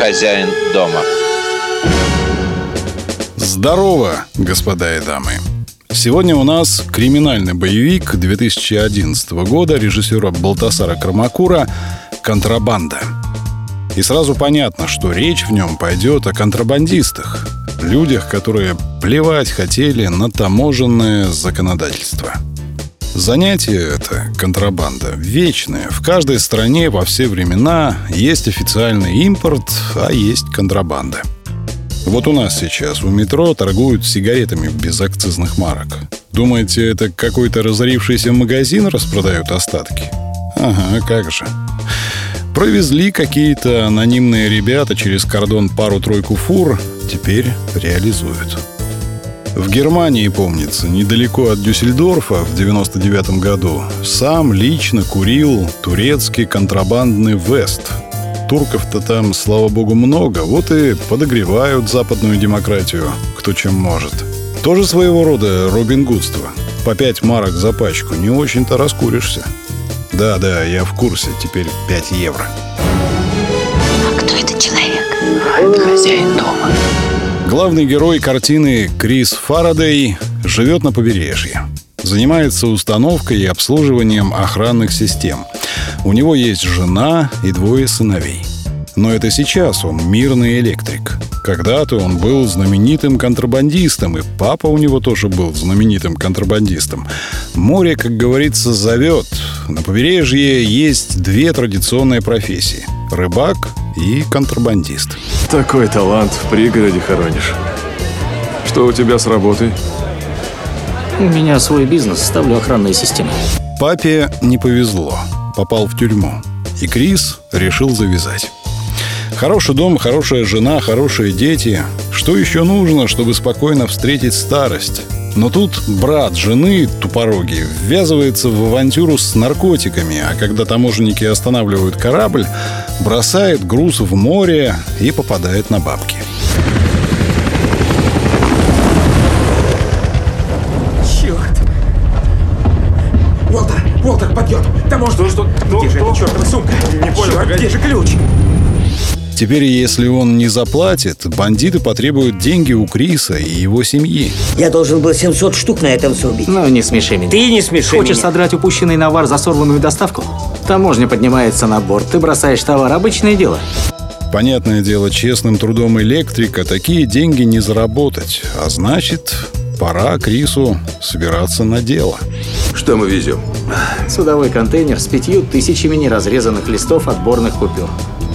хозяин дома. Здорово, господа и дамы. Сегодня у нас криминальный боевик 2011 года режиссера Балтасара Кармакура «Контрабанда». И сразу понятно, что речь в нем пойдет о контрабандистах, людях, которые плевать хотели на таможенное законодательство. Занятие это, контрабанда, вечное. В каждой стране во все времена есть официальный импорт, а есть контрабанда. Вот у нас сейчас у метро торгуют сигаретами без акцизных марок. Думаете, это какой-то разорившийся магазин распродают остатки? Ага, как же. Провезли какие-то анонимные ребята через кордон пару-тройку фур, теперь реализуют. В Германии, помнится, недалеко от Дюссельдорфа в 99 году сам лично курил турецкий контрабандный Вест. Турков-то там, слава богу, много, вот и подогревают западную демократию, кто чем может. Тоже своего рода Робин Гудство. По 5 марок за пачку, не очень-то раскуришься. Да-да, я в курсе, теперь 5 евро. А кто этот человек? Это хозяин дома. Главный герой картины Крис Фарадей живет на побережье. Занимается установкой и обслуживанием охранных систем. У него есть жена и двое сыновей. Но это сейчас он мирный электрик. Когда-то он был знаменитым контрабандистом, и папа у него тоже был знаменитым контрабандистом. Море, как говорится, зовет. На побережье есть две традиционные профессии – рыбак и контрабандист. Такой талант в пригороде хоронишь. Что у тебя с работой? У меня свой бизнес, ставлю охранные системы. Папе не повезло. Попал в тюрьму. И Крис решил завязать. Хороший дом, хорошая жена, хорошие дети. Что еще нужно, чтобы спокойно встретить старость? Но тут брат жены, тупороги, ввязывается в авантюру с наркотиками, а когда таможенники останавливают корабль, бросает груз в море и попадает на бабки. Черт! Уолтер, Уолтер, подъем! Таможня! Что, что? Где же эта чертова сумка? Не понял, Черт, погоди. где же ключ? Теперь, если он не заплатит, бандиты потребуют деньги у Криса и его семьи. Я должен был 700 штук на этом срубить. Ну, не смеши меня. Ты не смеши Хочешь меня. содрать упущенный навар за сорванную доставку? Таможня поднимается на борт, ты бросаешь товар. Обычное дело. Понятное дело, честным трудом электрика такие деньги не заработать. А значит, пора Крису собираться на дело. Что мы везем? Судовой контейнер с пятью тысячами неразрезанных листов отборных купюр.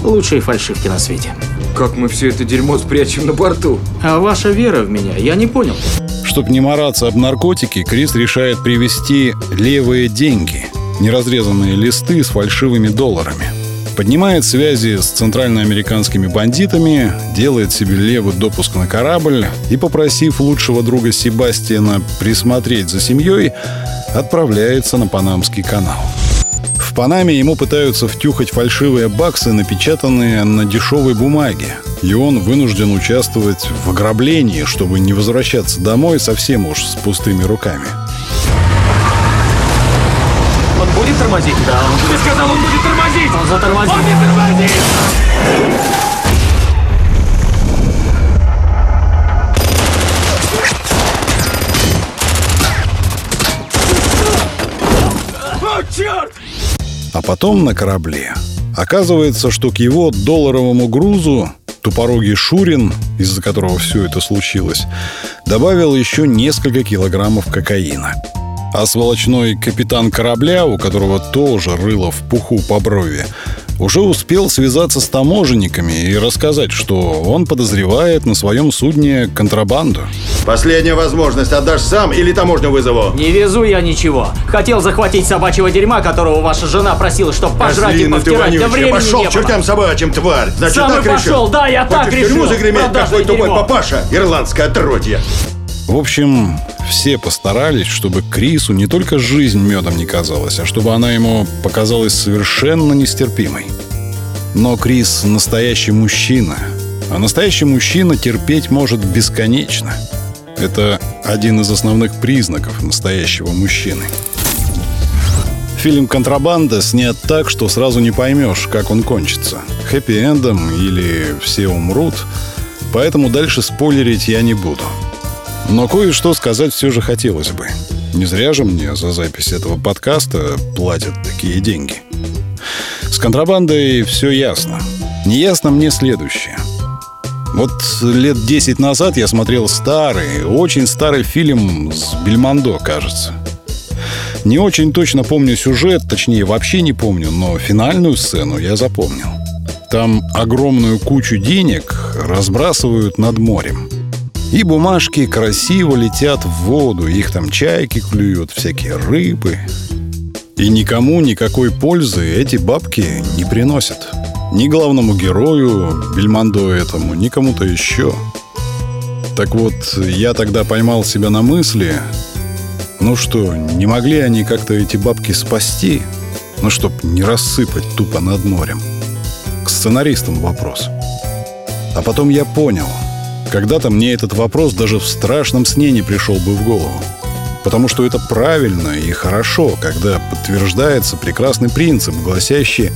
Лучшие фальшивки на свете. Как мы все это дерьмо спрячем на борту? А ваша вера в меня, я не понял. Чтоб не мараться об наркотике, Крис решает привезти левые деньги, неразрезанные листы с фальшивыми долларами. Поднимает связи с центральноамериканскими бандитами, делает себе левый допуск на корабль и, попросив лучшего друга Себастьяна присмотреть за семьей, отправляется на Панамский канал. Панаме ему пытаются втюхать фальшивые баксы, напечатанные на дешевой бумаге. И он вынужден участвовать в ограблении, чтобы не возвращаться домой совсем уж с пустыми руками. Он будет тормозить? Да, он будет. Ты сказал, он будет тормозить! Он затормозил. Он не тормозит! Черт! А потом на корабле оказывается, что к его долларовому грузу тупорогий Шурин, из-за которого все это случилось, добавил еще несколько килограммов кокаина. А сволочной капитан корабля, у которого тоже рыло в пуху по брови, уже успел связаться с таможенниками и рассказать, что он подозревает на своем судне контрабанду. Последняя возможность. Отдашь сам или таможню вызову? Не везу я ничего. Хотел захватить собачьего дерьма, которого ваша жена просила, чтобы пожрать и Козлина ты повтирать. Да времени Пошел не к чертям собачьим, тварь. Значит, Сам и так решил? пошел, да, я так Хочешь в тюрьму решил. загреметь, как Продажное твой тупой папаша? Ирландское отродье. В общем, все постарались, чтобы Крису не только жизнь медом не казалась, а чтобы она ему показалась совершенно нестерпимой. Но Крис настоящий мужчина, а настоящий мужчина терпеть может бесконечно. Это один из основных признаков настоящего мужчины. Фильм «Контрабанда» снят так, что сразу не поймешь, как он кончится. Хэппи-эндом или все умрут. Поэтому дальше спойлерить я не буду. Но кое-что сказать все же хотелось бы. Не зря же мне за запись этого подкаста платят такие деньги. С контрабандой все ясно. Неясно мне следующее. Вот лет 10 назад я смотрел старый, очень старый фильм с Бельмондо, кажется. Не очень точно помню сюжет, точнее вообще не помню, но финальную сцену я запомнил. Там огромную кучу денег разбрасывают над морем. И бумажки красиво летят в воду, их там чайки клюют, всякие рыбы. И никому никакой пользы эти бабки не приносят. Ни главному герою, Бельмондо этому, ни кому-то еще. Так вот, я тогда поймал себя на мысли, ну что, не могли они как-то эти бабки спасти? Ну, чтоб не рассыпать тупо над морем. К сценаристам вопрос. А потом я понял — когда-то мне этот вопрос даже в страшном сне не пришел бы в голову. Потому что это правильно и хорошо, когда подтверждается прекрасный принцип, гласящий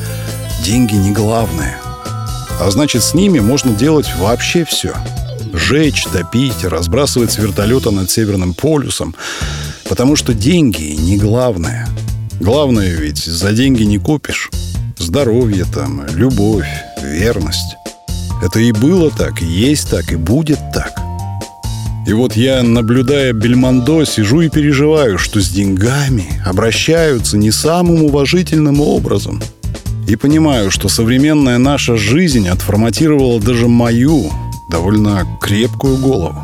«деньги не главное». А значит, с ними можно делать вообще все. Жечь, топить, разбрасывать с вертолета над Северным полюсом. Потому что деньги не главное. Главное ведь за деньги не купишь. Здоровье там, любовь, верность. Это и было так, и есть так, и будет так. И вот я, наблюдая Бельмондо, сижу и переживаю, что с деньгами обращаются не самым уважительным образом. И понимаю, что современная наша жизнь отформатировала даже мою, довольно крепкую голову.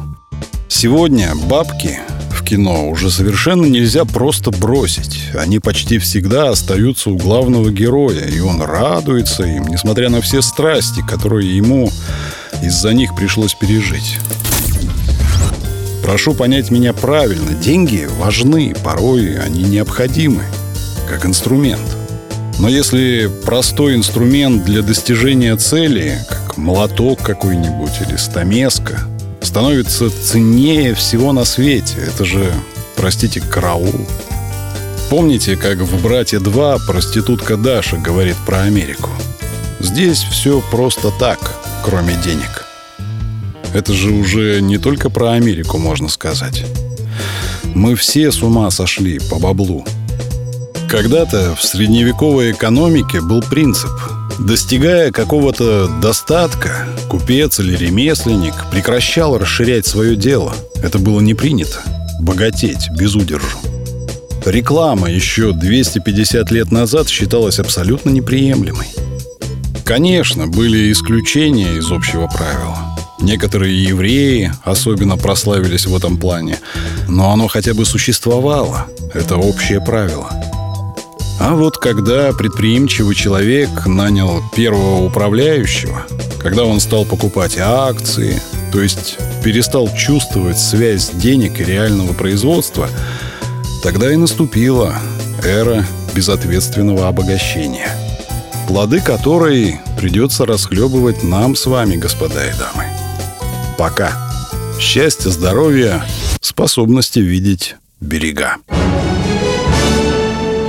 Сегодня бабки кино уже совершенно нельзя просто бросить. Они почти всегда остаются у главного героя, и он радуется им, несмотря на все страсти, которые ему из-за них пришлось пережить. Прошу понять меня правильно. Деньги важны, порой они необходимы, как инструмент. Но если простой инструмент для достижения цели, как молоток какой-нибудь или стамеска – становится ценнее всего на свете. Это же, простите, караул. Помните, как в «Братья 2» проститутка Даша говорит про Америку? Здесь все просто так, кроме денег. Это же уже не только про Америку можно сказать. Мы все с ума сошли по баблу. Когда-то в средневековой экономике был принцип – Достигая какого-то достатка, купец или ремесленник прекращал расширять свое дело. Это было не принято. Богатеть без удержу. Реклама еще 250 лет назад считалась абсолютно неприемлемой. Конечно, были исключения из общего правила. Некоторые евреи особенно прославились в этом плане, но оно хотя бы существовало. Это общее правило – а вот когда предприимчивый человек нанял первого управляющего, когда он стал покупать акции, то есть перестал чувствовать связь денег и реального производства, тогда и наступила эра безответственного обогащения, плоды которой придется расхлебывать нам с вами, господа и дамы. Пока. Счастья, здоровья, способности видеть берега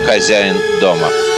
хозяин дома.